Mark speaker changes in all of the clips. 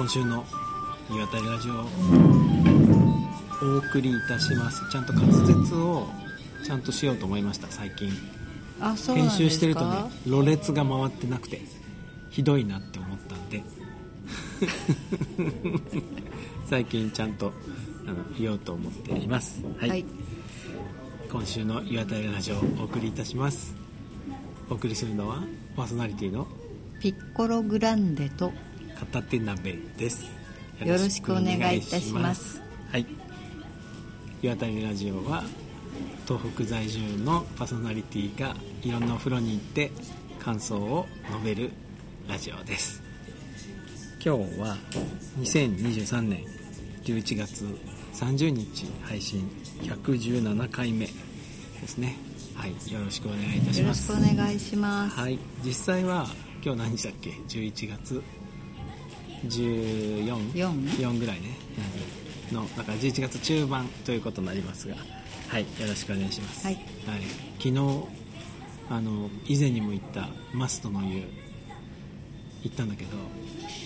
Speaker 1: 今週の岩谷ラジオをお送りいたします。ちゃんと滑舌をちゃんとしようと思いました最近。
Speaker 2: あそう
Speaker 1: 編集してるとねろれつが回ってなくてひどいなって思ったんで。最近ちゃんとあの言おうと思っています。はい、
Speaker 2: はい。
Speaker 1: 今週の岩谷ラジオをお送りいたします。お送りするのはパーソナリティの？
Speaker 2: ピッコログランデと
Speaker 1: 片手鍋です。
Speaker 2: よろしくお願いいたします。
Speaker 1: はい。岩谷ラジオは東北在住のパーソナリティがいろんなお風呂に行って感想を述べるラジオです。今日は2023年11月30日配信117回目ですね。はい。よろしくお願いいたし
Speaker 2: よろし
Speaker 1: ます
Speaker 2: くお願いします。
Speaker 1: はい。実際は今日何日だっけ？11月14
Speaker 2: 4
Speaker 1: 4ぐらいね、うん。のだから11月中盤ということになりますが。はいよろしくお願いします、
Speaker 2: はい。
Speaker 1: 昨日あの以前にも行ったマストの湯行ったんだけど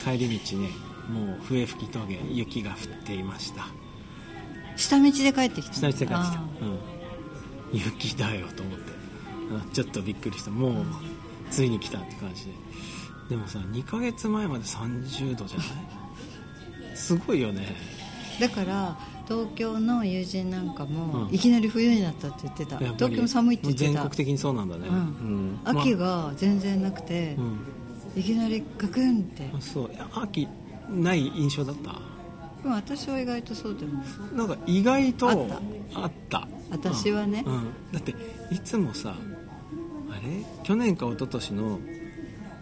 Speaker 1: 帰り道ねもう笛吹峠雪が降っていました。
Speaker 2: 下道で帰ってきた
Speaker 1: 下道で帰ってきた。
Speaker 2: あ
Speaker 1: うん、雪だよと思って。うんちょっとびっくりした。もうついに来たって感じででもさ2ヶ月前まで30度じゃない？すごいよね。
Speaker 2: ーだから東京の友人なんかも、
Speaker 1: うん。
Speaker 2: いきなり冬になったって言ってた。東京も寒いって言ってた。
Speaker 1: 全国的にそうなんだね、
Speaker 2: うん。秋が全然なくて、
Speaker 1: うん
Speaker 2: いきなりガクンって。
Speaker 1: あそう。秋ない印象だった？
Speaker 2: でも私は意外とそうでも
Speaker 1: なんか意外と
Speaker 2: あっ
Speaker 1: た。
Speaker 2: 私はね。
Speaker 1: うん。うん。だっていつもさあれ？去年か一昨年の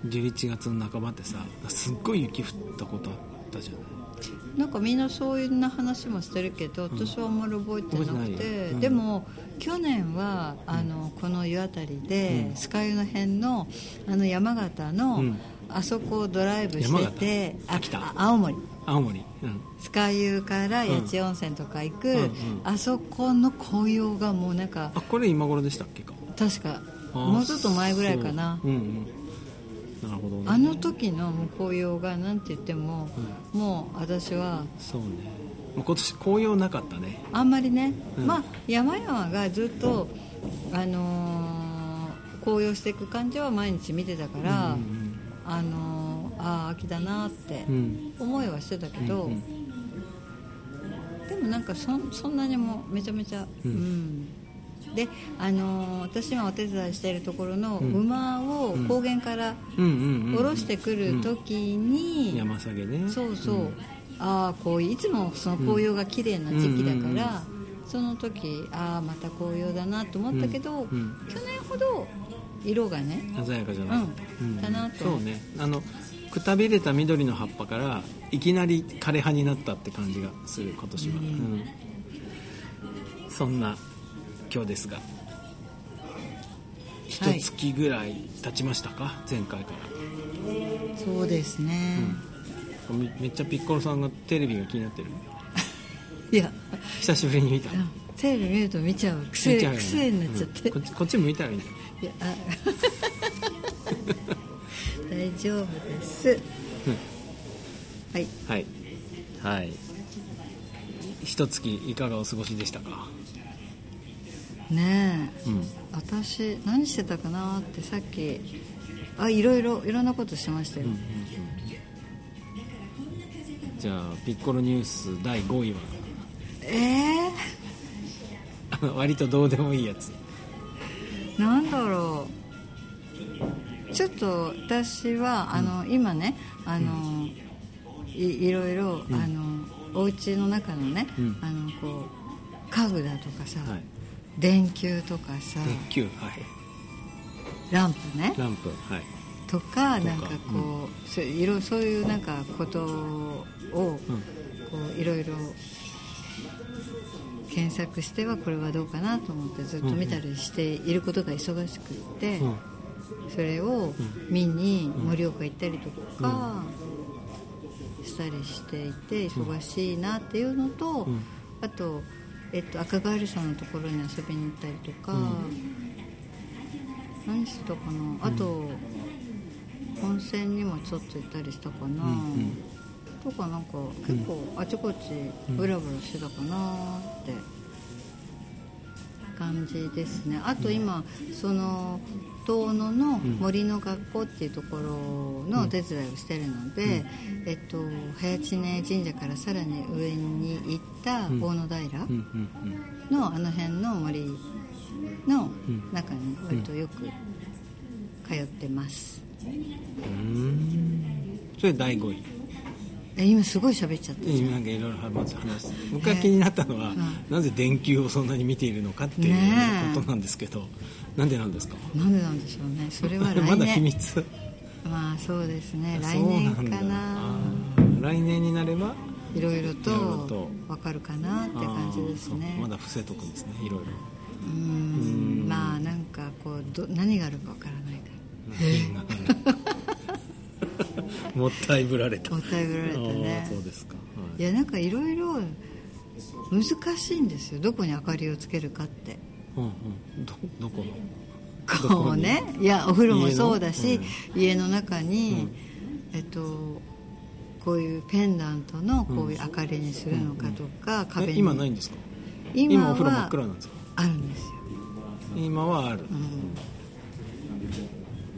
Speaker 1: 11月の半ばってさすっごい雪降ったことあったじゃない？
Speaker 2: なんかみんなそういうな話もしてるけど私はあんまり覚えてなく
Speaker 1: てうん。
Speaker 2: でも去年はあのこの湯あたりで、
Speaker 1: うん。
Speaker 2: 酸ヶ湯の辺のあの山形の、
Speaker 1: うん。
Speaker 2: あそこをドライブしてて
Speaker 1: 秋田？
Speaker 2: あ青森。
Speaker 1: 青森。
Speaker 2: 湯から八千温泉とか行く、あそこの紅葉がもうなんか
Speaker 1: あこれ今頃でしたっけか？
Speaker 2: 確か
Speaker 1: あ
Speaker 2: もうちょっと前ぐらいかな。
Speaker 1: そう。うんうんなるほどね。
Speaker 2: あの時の紅葉がなんて言っても、もう私は
Speaker 1: そうね。今年紅葉なかったね。
Speaker 2: あんまりね、
Speaker 1: うん。
Speaker 2: まあ山々がずっと、あのー紅葉していく感じは毎日見てたから、
Speaker 1: うん
Speaker 2: あのーああ秋だなって
Speaker 1: うん。うん
Speaker 2: 思いはしてたけど、
Speaker 1: うんうん。
Speaker 2: でもなんかそんそんなにもめちゃめちゃ
Speaker 1: う
Speaker 2: うんん、であのー私今お手伝いしているところの
Speaker 1: うん。
Speaker 2: 馬を
Speaker 1: うん。
Speaker 2: 高原から下ろしてくる時に、
Speaker 1: 山下げね。
Speaker 2: そうそう、
Speaker 1: ん。
Speaker 2: ああこういつもその紅葉が綺麗な時期だから、
Speaker 1: うん
Speaker 2: その時ああまた紅葉だなと思ったけど、
Speaker 1: うん。うん。
Speaker 2: 去年ほど色がね
Speaker 1: 鮮やかじゃなかった、
Speaker 2: うん。かなと。
Speaker 1: そうね。あのくたびれた緑の葉っぱからいきなり枯れ葉になったって感じがする今年は、
Speaker 2: うん。
Speaker 1: うん。そんな今日ですが一
Speaker 2: はい。
Speaker 1: 月ぐらい経ちましたか、前回から。
Speaker 2: そうですね、
Speaker 1: めめっちゃピッコロさんがテレビが気になってる。
Speaker 2: いや。
Speaker 1: 久しぶりに見た。
Speaker 2: テレビ見ると見ちゃう。
Speaker 1: 見
Speaker 2: 癖
Speaker 1: ちゃうよね。
Speaker 2: 癖になっちゃって、
Speaker 1: うん。こっちこっち向いたらいいんだよ
Speaker 2: いやあ 大丈夫です、はい。
Speaker 1: はい。はい。一月いかがお過ごしでしたか？
Speaker 2: ねえ。
Speaker 1: うん。
Speaker 2: 私何してたかなってさっきあいろいろいろんなことしてましたよ、
Speaker 1: うんうんうんじゃあピッコロニュース第5位は？
Speaker 2: ええ
Speaker 1: あの割とどうでもいいやつ。
Speaker 2: なんだろう。ちょっと私は、あの今ねあの、いいろいろ、
Speaker 1: うん。
Speaker 2: あのお家の中のね、
Speaker 1: うん。
Speaker 2: あのこう家具だとかさ、
Speaker 1: はい
Speaker 2: 電球とかさ
Speaker 1: 鉄球はい。
Speaker 2: ランプね。
Speaker 1: ランプはい。
Speaker 2: とかなんかこう、そういろそういうなんかことをこ
Speaker 1: う
Speaker 2: いろいろ検索してはこれはどうかなと思ってずっと見たりしていることが忙しくって、
Speaker 1: うん。
Speaker 2: それを見に盛岡行ったりとかしたりしていて忙しいなっていうのと、
Speaker 1: うん。
Speaker 2: あと、えっと、赤ガエルさんのところに遊びに行ったりとか、
Speaker 1: うん。
Speaker 2: 何してたかなあと、温泉にもちょっと行ったりしたかな、
Speaker 1: うん
Speaker 2: とかなんか結構あちこちブラブラしてたかなって感じですね。あと今その遠野の森の学校っていうところのお手伝いをしてるので、えっと、早知根神社からさらに上に行った大野平
Speaker 1: うんうん
Speaker 2: のあの辺の森の中に割とよく通ってます、
Speaker 1: うん。うんそれ第5位。
Speaker 2: え今すごい喋っちゃったじゃん。
Speaker 1: なんかいろいろ話して僕が気になったのは、
Speaker 2: うん。
Speaker 1: なぜ電球をそんなに見ているのかっていう
Speaker 2: ねえ。
Speaker 1: ことなんですけど、なんでなんですか？
Speaker 2: なんでなんでしょうね。それは 来年。
Speaker 1: まだ秘密。
Speaker 2: まあそうですね。来年かな。
Speaker 1: 来年になれば？
Speaker 2: いろいろと
Speaker 1: と。
Speaker 2: 分かるかなって感じですね。
Speaker 1: まだ伏せとくんですね。いろいろ。
Speaker 2: うーん。まあなんかこうど何があるか分からないから。
Speaker 1: もったいぶられた。
Speaker 2: もったいぶられたね。
Speaker 1: そうですか、はい。
Speaker 2: いやなんかいろいろ難しいんですよ。どこに明かりをつけるかって
Speaker 1: うんうん、どどこの？
Speaker 2: こうね。いやお風呂もそうだし家の,、中に、
Speaker 1: うん。
Speaker 2: えっとこういうペンダントのこういう明かりにするのかとか、壁
Speaker 1: え
Speaker 2: に
Speaker 1: 今ないんですか？
Speaker 2: 今
Speaker 1: お風呂真っ暗なんですか？
Speaker 2: あるんですよ、
Speaker 1: 今はある、
Speaker 2: うん、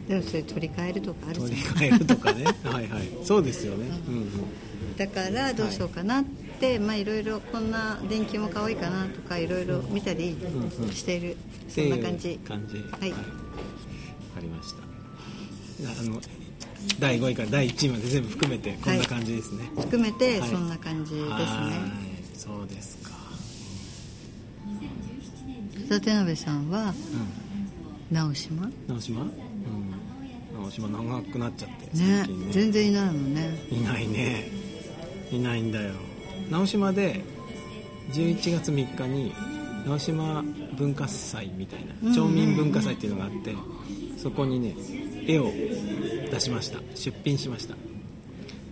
Speaker 2: でもそれ取り替えるとかある
Speaker 1: 取り
Speaker 2: じゃん
Speaker 1: 替えるとかね。はいはい。そうですよね、うんうん。
Speaker 2: だからどうしようかなって、まあいろいろこんな電球も可愛いかなとかいろいろ見たり
Speaker 1: うん
Speaker 2: している、そんな感じ。
Speaker 1: 感じ。
Speaker 2: はい。
Speaker 1: わかりました。あの第5位から第1位まで全部含めてこんな感じですね、
Speaker 2: 含めて
Speaker 1: はい。
Speaker 2: そんな感じですね、
Speaker 1: はい。そうですか。
Speaker 2: 立鍋さんは
Speaker 1: うん。
Speaker 2: 直島？ね
Speaker 1: 直島？うん。直島長くなっちゃって最近ね。
Speaker 2: 全然いないのね。
Speaker 1: いないね。いないんだよ直島で11月3日に直島文化祭みたい
Speaker 2: うん
Speaker 1: な町民文化祭っていうのがあってそこにね絵を出しました。出品しました。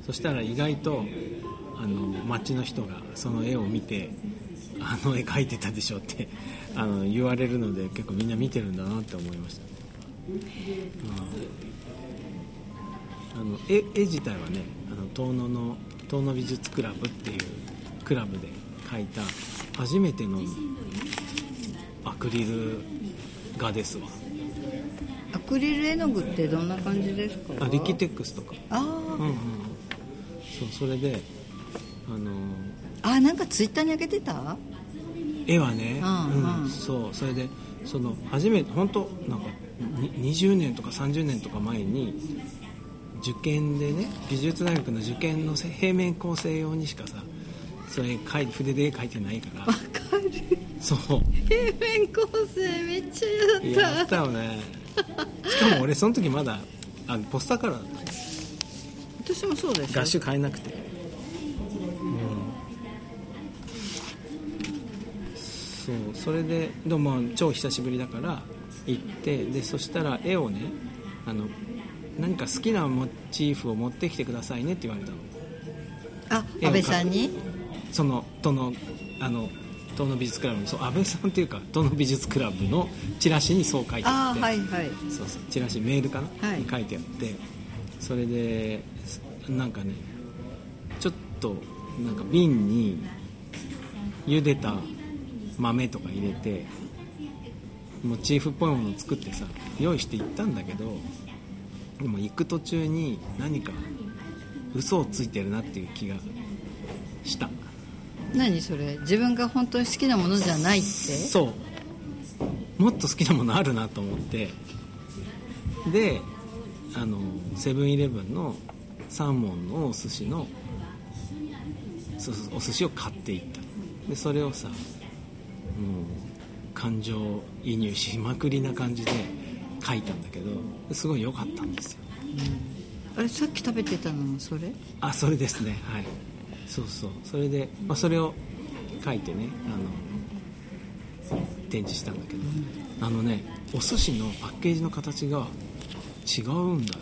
Speaker 1: そしたら意外とあの町の人がその絵を見てあの絵描いてたでしょってあの言われるので結構みんな見てるんだなって思いました、うん。あの絵絵自体はねあの遠野の遠野美術クラブっていうクラブで描いた初めてのアクリル画ですわ。
Speaker 2: アクリル絵の具ってどんな感じですか？
Speaker 1: あリキテックスとか。
Speaker 2: あ
Speaker 1: うんうん。そうそれであの
Speaker 2: ああなんかツイッターに上げてた？
Speaker 1: 絵はね、
Speaker 2: うんうん。
Speaker 1: そう。それでその初めて本当なんかに20年とか30年とか前に受験でね美術大学の受験のせ平面構成用にしかさそれ描い筆で絵描いてないから。
Speaker 2: わかる。
Speaker 1: そう。
Speaker 2: 平面構成めっちゃ嫌だっ
Speaker 1: やったたよね。しかも俺その時まだあポスターカラーだった。
Speaker 2: 私もそうです
Speaker 1: 合衆買えなくて。そう。それででもまあ超久しぶりだから行ってでそしたら絵をねあの何か好きなモチーフを持ってきてくださいねって言われたの。
Speaker 2: あ安倍さんに？
Speaker 1: その都のあの東の美術クラブのそう安倍さんっていうか東の美術クラブのチラシにそう書いてあ
Speaker 2: あ
Speaker 1: って。
Speaker 2: あはいはい。
Speaker 1: そうそうチラシメールかな、
Speaker 2: はい。
Speaker 1: に書いてあって。それでなんかねちょっとなんか瓶に茹でた豆とか入れてモチーフっぽいものを作ってさ用意して行ったんだけどでも行く途中に何か嘘をついてるなっていう気がした。
Speaker 2: 何それ？自分が本当に好きなものじゃないって？
Speaker 1: そう。もっと好きなものあるなと思って。であのセブンイレブンのサーモンのお寿司のそうそうお寿司を買っていった。でそれをさもう感情移入しまくりな感じで書いたんだけどすごい良かったんですよ。
Speaker 2: あれさっき食べてたのもそれ？
Speaker 1: あそれですね。はい。そうそう。それで、まあ、それを書いてねあの展示したんだけど、あのねお寿司のパッケージの形が違うんだよ。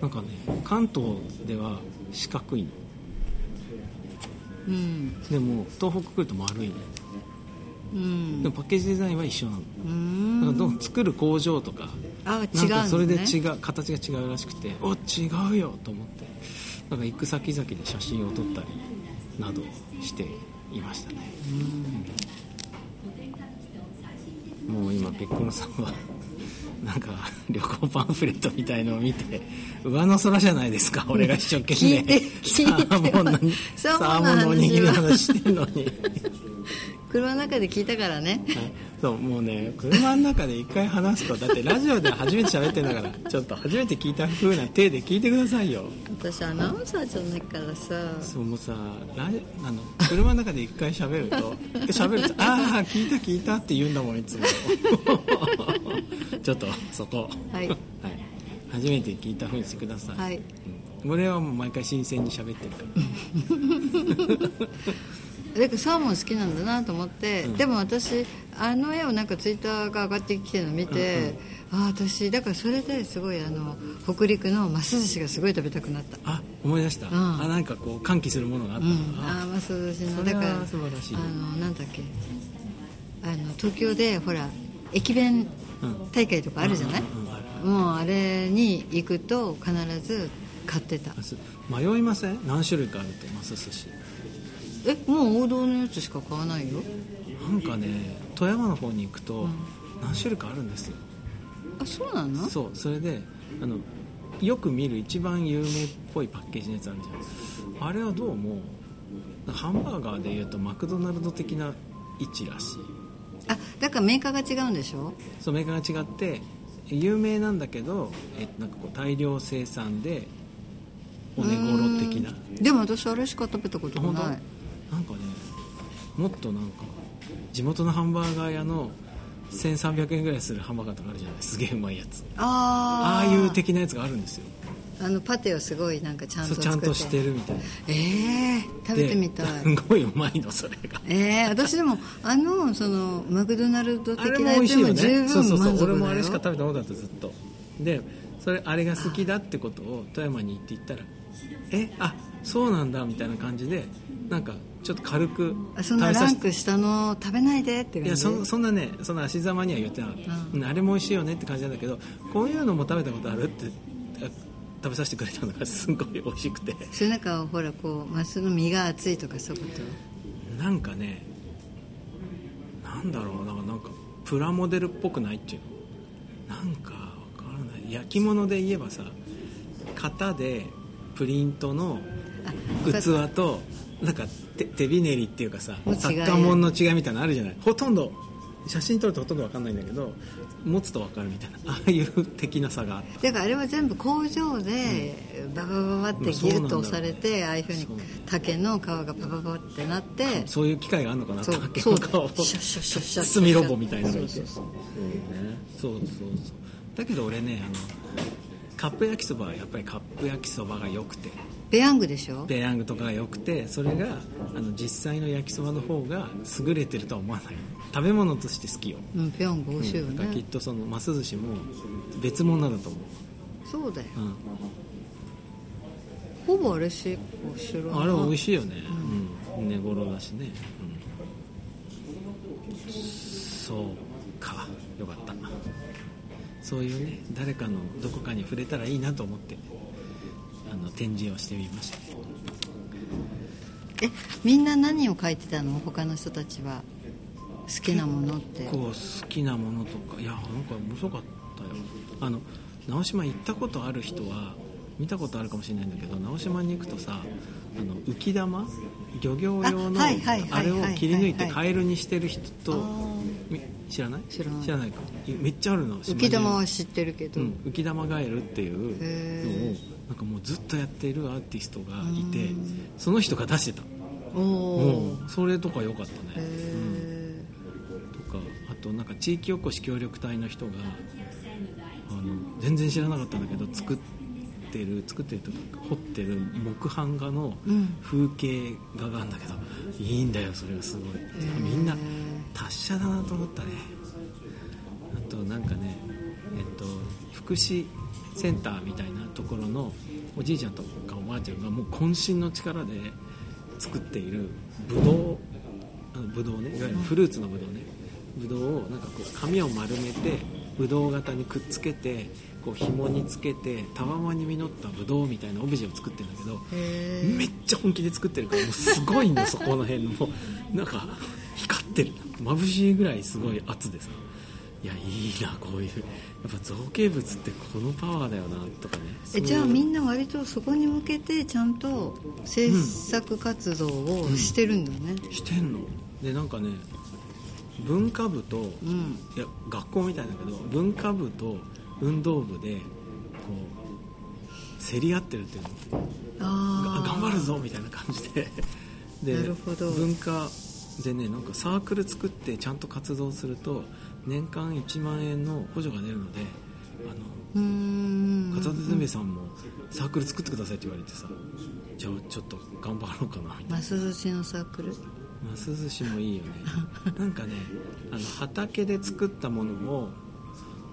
Speaker 1: なんかね関東では四角いの。
Speaker 2: うん。
Speaker 1: でも東北来ると丸いの
Speaker 2: うん。
Speaker 1: でもパッケージデザインは一緒なの
Speaker 2: うーん
Speaker 1: だからどう作る工場とか
Speaker 2: あ違うの、ね、
Speaker 1: なんかそれで違う形が違うらしくてお違うよと思って。なんか行く先々で写真を撮ったりなどしていましたね、うん、もう今ペッコロさんは なんか旅行パンフレットみたいのを見て上の空じゃないですか俺が一生懸命。サーモンのサーモンのおにぎりの話してんのに
Speaker 2: 車の中で聞いたからね、
Speaker 1: そうもうね車の中で一回話すとだってラジオで初めて喋ってんだからちょっと初めて聞いた風な手で聞いてくださいよ。
Speaker 2: 私アナウンサーじゃないからさ。
Speaker 1: そうもうさラジあの車の中で一回喋ると喋ると「ああ聞いた聞いた」って言うんだもんいつも。ちょっとそこ。
Speaker 2: はい、はい、
Speaker 1: 初めて聞いた風にしてください、
Speaker 2: はい、
Speaker 1: 俺はもう毎回新鮮に喋ってるから
Speaker 2: だからサーモン好きなんだなと思って、うん、でも私あの絵をなんかツイッターが上がってきてるのを見て、うんうん、ああ私だからそれですごいあの北陸のマス寿司がすごい食べたくなった。
Speaker 1: あ思い出した、うん、あなんかこう歓喜するものがあったの、うん、
Speaker 2: ああマス寿司のだから
Speaker 1: 素晴らしいあ
Speaker 2: のなんだっけ。あの東京でほら駅弁大会とかあるじゃない、もうあれに行くと必ず買ってた
Speaker 1: 迷いません何種類かあるってマス寿司
Speaker 2: えもう王道のやつしか買わないよ？
Speaker 1: なんかね富山の方に行くと何種類かあるんですよ、
Speaker 2: あそうなの？
Speaker 1: そうそれであのよく見る一番有名っぽいパッケージのやつあるじゃん。あれはどうもハンバーガーでいうとマクドナルド的な位置らしい。
Speaker 2: あだからメーカーが違うんでしょ？
Speaker 1: そうメーカーが違って有名なんだけどえなんかこう大量生産でお値頃的な。
Speaker 2: でも私あれしか食べたことがない
Speaker 1: なんかねもっとなんか地元のハンバーガー屋の1300円ぐらいするハンバーガーとかあるじゃないすげえうまいやつ。あああいう的なやつがあるんですよ。
Speaker 2: あのパテをすごいなんかちゃんと
Speaker 1: ちゃんとしてるみたい。な
Speaker 2: ええー、食べてみたい。
Speaker 1: すごいうまいのそれが
Speaker 2: ええー、私でもあのそのマクドナルド的なやつも十分
Speaker 1: そうそうそう俺もあれしか食べたことなかったずっと。でそれあれが好きだってことを富山に行って言ったらえあそうなんだみたいな感じでなんかちょっと軽く
Speaker 2: そんなランク下の食べないでって
Speaker 1: いやそそんなねそんな足ざまには言ってなかった、うん、あれも美味しいよねって感じなんだけどこういうのも食べたことあるって食べさせてくれたのがすごい美味しくて。
Speaker 2: それなんかほらこうマスの身が厚いとかそういうこ
Speaker 1: と？なんかねなんだろうなんかプラモデルっぽくないっていうの？なんかわからない。焼き物で言えばさ型でプリントの器となんか手手びねりっていうかさサッカーもんの違いみたいなのあるじゃない？ほとんど写真撮るとほとんど分かんないんだけど持つと分かるみたいな。ああいう的な差があった。
Speaker 2: だからあれは全部工場でババババってギュッと押されて、ああいうふうに竹の皮がバババってなって
Speaker 1: そういう機械があるのかな？竹の皮を。包みロボみたいなのがいて。そうそうそう。だけど俺ねあのカップ焼きそばはやっぱりカップ焼きそばが良くて
Speaker 2: ペヤングでしょ？
Speaker 1: ペヤングとかが良くてそれがあの実際の焼きそばの方が優れてるとは思わない。食べ物として好きよ、
Speaker 2: うん、ペヤング美味しいよね、
Speaker 1: うん、きっとそのます寿司も別物だと思う。
Speaker 2: そうだよ、うん、ほぼあれし知ら
Speaker 1: あれは美味しいよね。うん、寝頃だしね、うん、そうか。よかった。そういうね誰かのどこかに触れたらいいなと思ってあの展示をしてみました。
Speaker 2: えみんな何を書いてたの？他の人たちは。好きなものって。
Speaker 1: 結構好きなものとかいやなんか面白かったよ。あの直島行ったことある人は見たことあるかもしれないんだけど直島に行くとさあの浮き玉？漁業用のあれを切り抜いてカエルにしてる人と知らない？
Speaker 2: 知らない。
Speaker 1: か。めっちゃあるの
Speaker 2: 浮き玉は知ってるけど、うん、
Speaker 1: 浮き玉ガエルっていうのをなんかもうずっとやっているアーティストがいてその人が出してた。おそれとか良かったね、うん、とかあとなんか地域おこし協力隊の人があの全然知らなかったんだけど作ってる作ってると彫ってる木版画の風景画があるんだけど、うん、いいんだよそれがすごい。みんな達者だなと思ったね。あとなんかねえっと福祉センターみたいなところのおじいちゃんとかおばあちゃんがもう渾身の力で作っているブドウブドウねいわゆるフルーツのブドウね。ブドウをなんかこう紙を丸めてブドウ型にくっつけてこう紐につけてたわまに実ったブドウみたいなオブジェを作ってるんだけど
Speaker 2: へ
Speaker 1: めっちゃ本気で作ってるからもうすごいんだよそこの辺の。もうなんか光ってる。眩しいぐらいすごい圧でさいやいいなこういうやっぱ造形物ってこのパワーだよなとかね。
Speaker 2: えじゃあみん
Speaker 1: な
Speaker 2: な割とそこに向けてちゃんと制作活動をしてるんだね。
Speaker 1: してんの。でなんかね文化部と、
Speaker 2: うん。
Speaker 1: いや学校みたいだけど文化部と運動部でこう競り合ってるっていうの。
Speaker 2: あ
Speaker 1: 頑張るぞみたいな感じで。で
Speaker 2: なるほど。
Speaker 1: 文化でねなんかサークル作ってちゃんと活動すると年間1万円の補助が出るのであの片手詰めさんもサークル作ってくださいって言われてさじゃあちょっと頑張ろうかなみたいな。
Speaker 2: マス寿司のサークル？
Speaker 1: マス寿司もいいよね。なんかねあの畑で作ったものを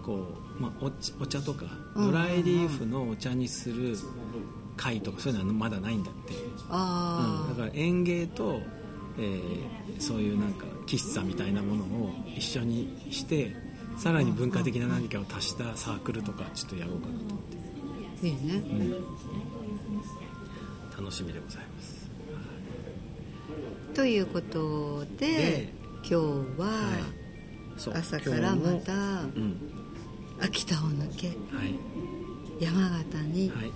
Speaker 1: こう、まあ、お茶お茶とか
Speaker 2: うん。
Speaker 1: ドライリーフのお茶にする会とかそういうのはまだないんだって、
Speaker 2: あ
Speaker 1: うん、だから園芸と、えーそういうなんか喫茶みたいなものを一緒にしてさらに文化的な何かを足したサークルとかちょっとやろうかなと思って、
Speaker 2: あいいね。
Speaker 1: うん、楽しみでございます。
Speaker 2: ということで
Speaker 1: で
Speaker 2: 今日は
Speaker 1: そう
Speaker 2: 朝からまた
Speaker 1: うん。
Speaker 2: 秋田を抜け
Speaker 1: はい。
Speaker 2: 山形に
Speaker 1: はい。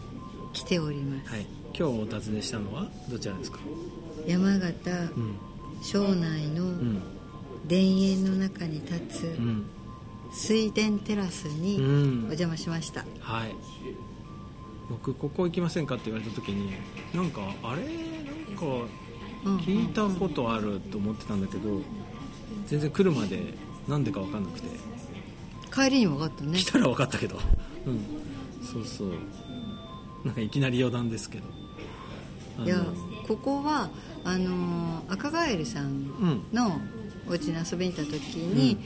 Speaker 2: 来ております、
Speaker 1: はい、今日お尋ねしたのはどちらですか？
Speaker 2: 山形
Speaker 1: うん、
Speaker 2: 庄内の
Speaker 1: うん、
Speaker 2: 田園の中に立つ
Speaker 1: うん、
Speaker 2: 水田テラスに
Speaker 1: うん。
Speaker 2: お邪魔しました、
Speaker 1: はい。僕ここ行きませんかって言われた時に、なんかあれ？なんか
Speaker 2: うん
Speaker 1: 聞いたことあると思ってたんだけど、全然来るまでなんでか分かんなくて、
Speaker 2: 帰りに分かったね。
Speaker 1: 来たら分かったけど、うん、そうそう。なんかいきなり余談ですけど。
Speaker 2: いやここはあのー赤ガエルさん
Speaker 1: うん、
Speaker 2: のお家に遊びに行った時に、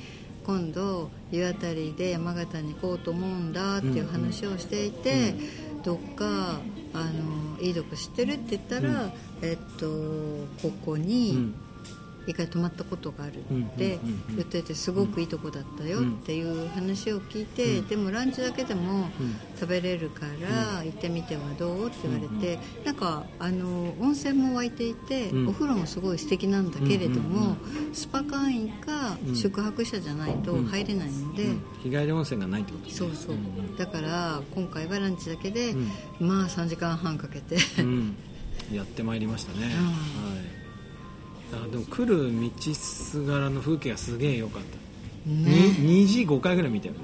Speaker 2: 今度湯あたりで山形に行こうと思うんだっていう話をしていて、どっかあのいいとこ知ってるって言ったら、
Speaker 1: うん。
Speaker 2: えっとここ
Speaker 1: う
Speaker 2: に
Speaker 1: ん、
Speaker 2: 一回泊まったことがあるって言っててすごくいいとこだったよっていう話を聞いて、
Speaker 1: うん。
Speaker 2: でもランチだけでも
Speaker 1: うん。
Speaker 2: 食べれるから行ってみてはどう？って言われて、なんかあの温泉も湧いていて、
Speaker 1: うん。
Speaker 2: お風呂もすごい素敵なんだけれども、
Speaker 1: うん
Speaker 2: スパ会員か
Speaker 1: うん。
Speaker 2: 宿泊者じゃないと入れないので、
Speaker 1: うん。日帰り温泉がないってことね。
Speaker 2: そうそう、
Speaker 1: ん
Speaker 2: だから今回はランチだけで、
Speaker 1: うん。
Speaker 2: まあ3時間半かけて、
Speaker 1: うん、やってまいりましたね、はいあでも来る道すがらの風景がすげえ良かった、
Speaker 2: ね。
Speaker 1: に虹5回ぐらい見たよね。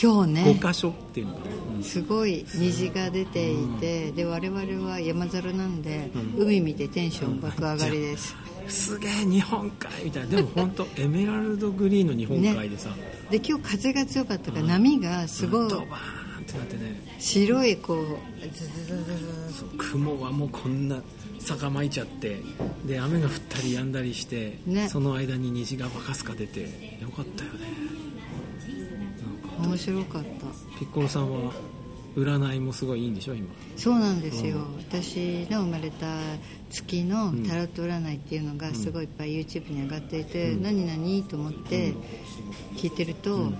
Speaker 2: 今日ね。
Speaker 1: 5箇所っていうのかな、うん。
Speaker 2: すごい虹が出ていて、で我々は山猿なんで、海見てテンション爆上がりです、
Speaker 1: すげえ日本海みたいな。でも本当 エメラルドグリーンの日本海でさ、
Speaker 2: で今日風が強かったから、
Speaker 1: うん。
Speaker 2: 波がすごい。
Speaker 1: ドバーンってなってね。
Speaker 2: 白いこうズズズズズ。
Speaker 1: そう雲はもうこんな坂巻いちゃってで雨が降ったり止んだりして、
Speaker 2: ね。
Speaker 1: その間に虹がバカスカ出てよかったよね。
Speaker 2: 面白かった。
Speaker 1: ピッコロさんは占いもすごいいいんでしょ今。
Speaker 2: そうなんですよ、
Speaker 1: うん。
Speaker 2: 私の生まれた月のタロット占いっていうのがすごいいっぱい YouTube に上がっていて、
Speaker 1: うん。
Speaker 2: 何々と思って聞いてると、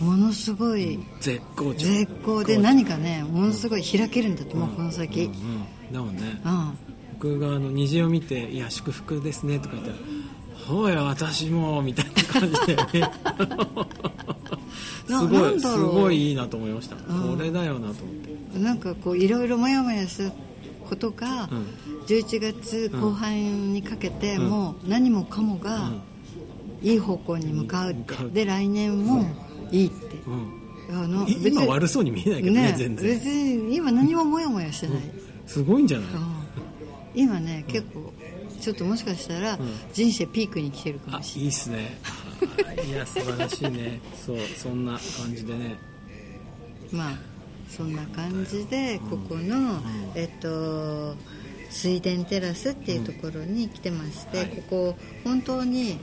Speaker 2: ものすごい
Speaker 1: 絶好調。
Speaker 2: 絶好で何かねものすごい開けるんだと思う、この先、
Speaker 1: うんうんだもんね。
Speaker 2: うん。
Speaker 1: 僕があの虹を見て「いや祝福ですね」とか言ったら「ほうや私も」みたいな感じでね。
Speaker 2: な
Speaker 1: すご
Speaker 2: ないんだろう。
Speaker 1: すごいいいなと思いました、
Speaker 2: ん。
Speaker 1: これだよなと思って。
Speaker 2: なんかこういろいろモヤモヤすることが、
Speaker 1: うん。
Speaker 2: 11月後半にかけて、
Speaker 1: うん。
Speaker 2: もう何もかもがいい方向に向かう。って、で来年もいいって、
Speaker 1: うん。
Speaker 2: あの
Speaker 1: い今悪そうに見えないけどね
Speaker 2: ね
Speaker 1: 全然。
Speaker 2: 別に今何もモヤモヤしてない、
Speaker 1: すごいんじゃない、
Speaker 2: うん。今ね結構ちょっともしかしたら人生ピークに来てるか
Speaker 1: あ
Speaker 2: もしれ
Speaker 1: い。いっすね。あいや素晴らしいね。そうそんな感じでね。
Speaker 2: ないまあそんな感じでここの、えっと水田テラスっていうところに来てまして、
Speaker 1: はい。
Speaker 2: ここ本当に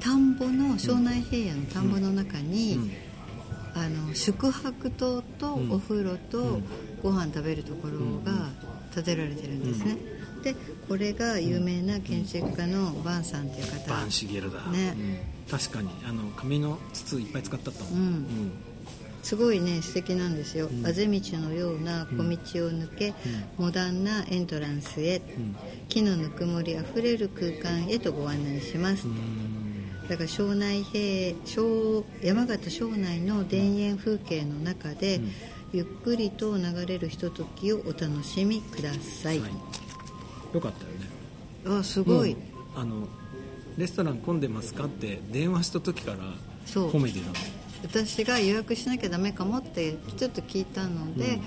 Speaker 2: 田んぼの庄内平野の田んぼの中に、
Speaker 1: うん
Speaker 2: あの宿泊棟と
Speaker 1: うん。
Speaker 2: お風呂と
Speaker 1: うん。
Speaker 2: ご飯食べるところが建てられてるんですね、でこれが有名な建築家のバンさんっていう方。
Speaker 1: バンシゲルだ、
Speaker 2: ね。
Speaker 1: うん。確かに。あの紙の筒いっぱい使ってあったもん、
Speaker 2: うん。すごいね素敵なんですよ、
Speaker 1: うん。
Speaker 2: あぜ道のような小道を抜け、モダンなエントランスへ、
Speaker 1: ん。
Speaker 2: 木のぬくもりあふれる空間へとご案内します、
Speaker 1: うん
Speaker 2: だから庄内平庄山形庄内の田園風景の中で、
Speaker 1: うん。
Speaker 2: ゆっくりと流れるひとときをお楽しみください、
Speaker 1: はい。よかったよね。
Speaker 2: あすごい、
Speaker 1: あのレストラン混んでますかって電話した時から
Speaker 2: そう。
Speaker 1: 褒めてたの。
Speaker 2: 私が予約しなきゃダメかもってちょっと聞いたので、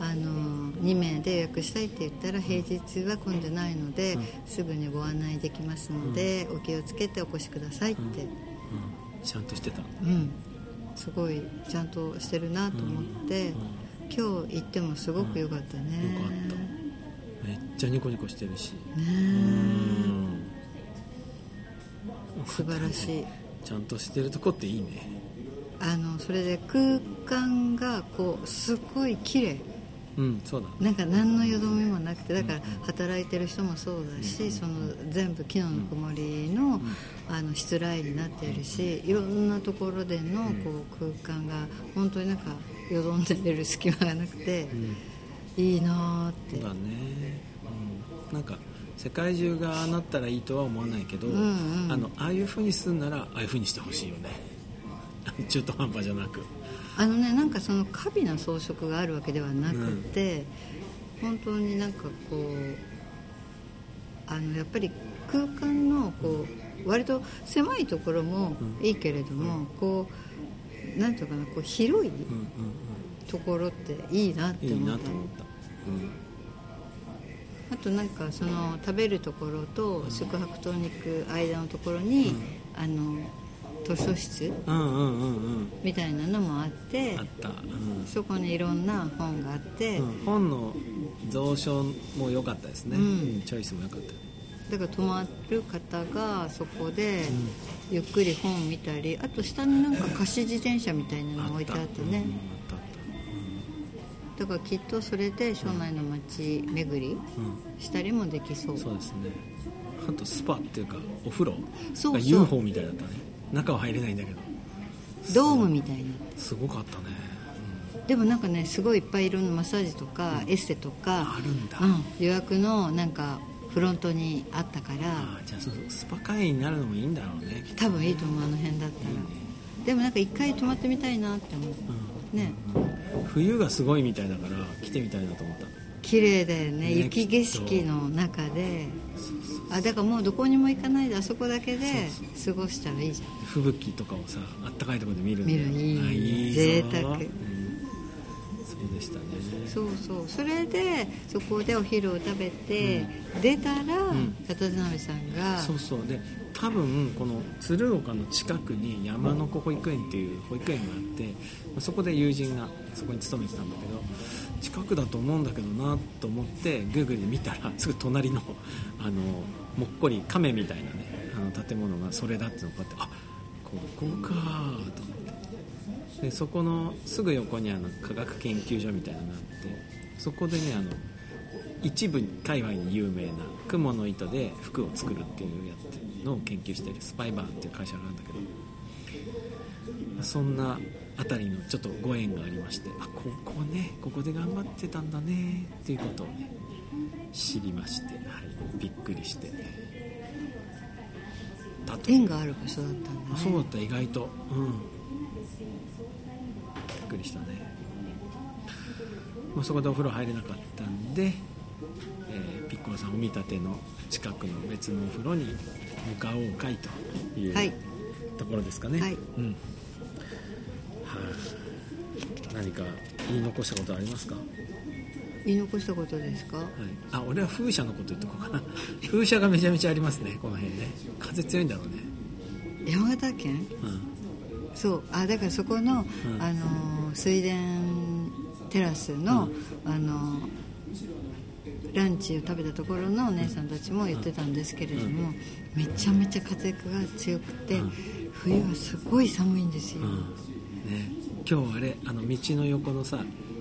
Speaker 2: あの2名で予約したいって言ったら平日は混んでないので、
Speaker 1: うん。
Speaker 2: すぐにご案内できますので、お気をつけてお越しくださいって、
Speaker 1: うん。ちゃんとしてた。
Speaker 2: うん。すごいちゃんとしてるなと思って、今日行ってもすごく良かったね、
Speaker 1: よかった。めっちゃニコニコしてるし。
Speaker 2: ね
Speaker 1: うん。
Speaker 2: 素晴らしい。
Speaker 1: ちゃんとしてるとこっていいね。
Speaker 2: あのそれで空間がこうすごい綺麗
Speaker 1: うんそうだ
Speaker 2: なんか何のよどみもなくてだから働いてる人もそうだし、その全部木のぬくもりの,、あのしつらいになっているしいろんなところでのこう空間が本当になんかよどんでる隙間がなくて、いいなーって。
Speaker 1: そうだね、うん、なんか世界中がああなったらいいとは思わないけど、
Speaker 2: んうん。
Speaker 1: あのああいうふうにするならああいうふうにしてほしいよね。中途半端じゃなく
Speaker 2: あのねなんかその華美な装飾があるわけではなくて、本当になんかこうあのやっぱり空間のこう割と狭いところもいいけれども、こうなんていうかなこう広い
Speaker 1: うんうん
Speaker 2: ところっていいなって思った。あとなんかその食べるところと宿泊棟に行く間のところに、あの図書室？
Speaker 1: うん、うんうんうん。うん
Speaker 2: みたいなのもあって
Speaker 1: あった、うん。
Speaker 2: そこにいろんな本があって、
Speaker 1: うん。本の蔵書も良かったですね、
Speaker 2: うん。
Speaker 1: うんチョイスも良かった。
Speaker 2: だから泊まる方がそこでゆっくり本見たりあと下になんか貸し自転車みたいなのが置いてあってね。
Speaker 1: うんあったあった。
Speaker 2: だからきっとそれで庄内の街巡りしたりもできそう。
Speaker 1: そうですね。あとスパっていうかお風呂？
Speaker 2: そうそう。
Speaker 1: が UFO みたいだったね中は入れないんだけど。
Speaker 2: ドームみたいな
Speaker 1: すごかったね、
Speaker 2: でもなんかねすごいいっぱいいろんなマッサージとかエステとか
Speaker 1: あるんだ。
Speaker 2: うん、予約のなんかフロントにあったから。
Speaker 1: ああじゃあそうスパ会員になるのもいいんだろうね。
Speaker 2: 多分いいと思うあの辺だったら。でもなんか一回泊まってみたいなって思う。ね。
Speaker 1: 冬がすごいみたいだから来てみたいなと思った
Speaker 2: 綺麗だよね。
Speaker 1: ね
Speaker 2: 雪景色の中で。あだからもうどこにも行かないであそこだけで過ごしたらいいじゃん。
Speaker 1: 吹雪とかをさあったかいところで見る
Speaker 2: 見るいい
Speaker 1: あいいぞ。
Speaker 2: 贅沢。
Speaker 1: うんでしたね。
Speaker 2: そうそう。それでそこでお昼を食べて、出たら、
Speaker 1: ん。
Speaker 2: 片鍋さんが
Speaker 1: そうそう。で多分この鶴岡の近くに山の子保育園っていう保育園があってまあそこで友人がそこに勤めてたんだけど近くだと思うんだけどなと思ってグーグルで見たら すぐ隣のあのもっこり亀みたいなねあの建物がそれだっていうのがこうやってあここかと思ってでそこのすぐ横にあの科学研究所みたいなのがあってそこでねあの一部界隈に有名な雲の糸で服を作るっていうやつのを研究してるスパイバーっていう会社があるんだけどそんなあたりのちょっとご縁がありましてあここねここで頑張ってたんだねっていうことをね知りまして、はい、びっくりして。だと
Speaker 2: 縁がある場所だったんだね。
Speaker 1: あそうだった意外と。うんくりしたね、まあ、そこでお風呂入れなかったんで、えーピッコロさんお見立ての近くの別のお風呂に向かおうかいという、
Speaker 2: はい。
Speaker 1: ところですかね。
Speaker 2: はい。
Speaker 1: うん。はい、何か言い残したことありますか、はい、
Speaker 2: 言い残したことですか？
Speaker 1: あ俺は風車のこと言っとこうかな。風車がめちゃめちゃありますねこの辺ね。風強いんだろうね。
Speaker 2: 山形県？
Speaker 1: うん。
Speaker 2: そう。あだからそこの、
Speaker 1: ん。
Speaker 2: あの水田テラスの、あのランチを食べたところのお姉さんたちも言ってたんですけれども、めちゃめちゃ風が強くて、
Speaker 1: うん。
Speaker 2: 冬はすごい寒いんですよ、
Speaker 1: うん。ね、今日あれあの道の横のさ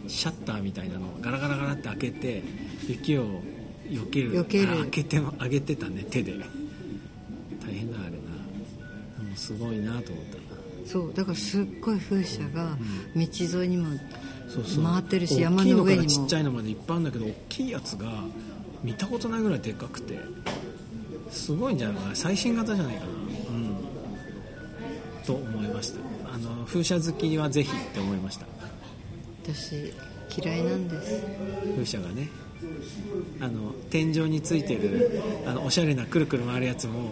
Speaker 1: シャッターみたいなのをガラガラガラって開けて雪を避ける
Speaker 2: 避ける。
Speaker 1: あ開けても上げてたね手で。大変だあれな。すごいなと思った
Speaker 2: そうだからすっごい風車が道沿いにも回ってるし
Speaker 1: 大
Speaker 2: 山の上にも。
Speaker 1: ちっちゃいのまでいっぱいあるんだけど大きいやつが見たことないぐらいでかくてすごいんじゃないかな。最新型じゃないかな。うん。と思いました。あの風車好きはぜひって思いました。
Speaker 2: 私嫌いなんです。
Speaker 1: 風車がね。あの天井についてるあのおしゃれなくるくる回るやつも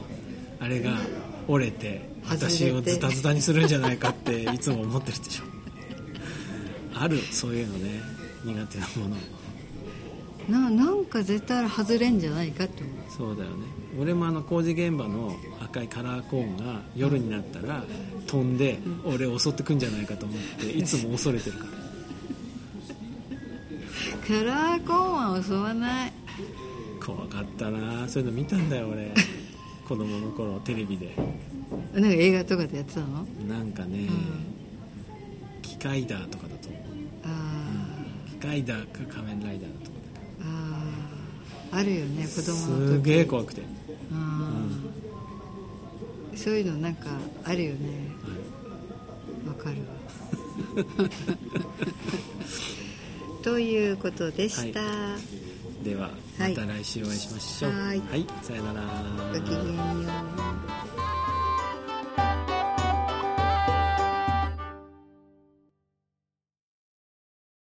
Speaker 1: あれが折れて私をズタズタにするんじゃないかっていつも思ってるでしょ。あるそういうのね。苦手なもの。
Speaker 2: ななんか絶対外れんじゃないかって思う。
Speaker 1: そうだよね。俺もあの工事現場の赤いカラーコーンが夜になったら飛んで俺を襲ってくんじゃないかと思っていつも恐れてるから。
Speaker 2: カラーコーンは襲わない。
Speaker 1: 怖かったな。そういうの見たんだよ俺子供の頃テレビで。
Speaker 2: なんか映画とかでやってたの？
Speaker 1: なんかね、機械ダーとかだと思う。
Speaker 2: あ
Speaker 1: 機械ダーか仮面ライダーだと思
Speaker 2: ーあー。あるよね子
Speaker 1: う
Speaker 2: 供の時。
Speaker 1: すげえ怖くて。
Speaker 2: あーそういうのなんかあるよね。わかる。わ ということでした、
Speaker 1: ではま
Speaker 2: はい。
Speaker 1: た来週お会いしましょう。
Speaker 2: はい
Speaker 1: さよなら。
Speaker 2: ごきげんよう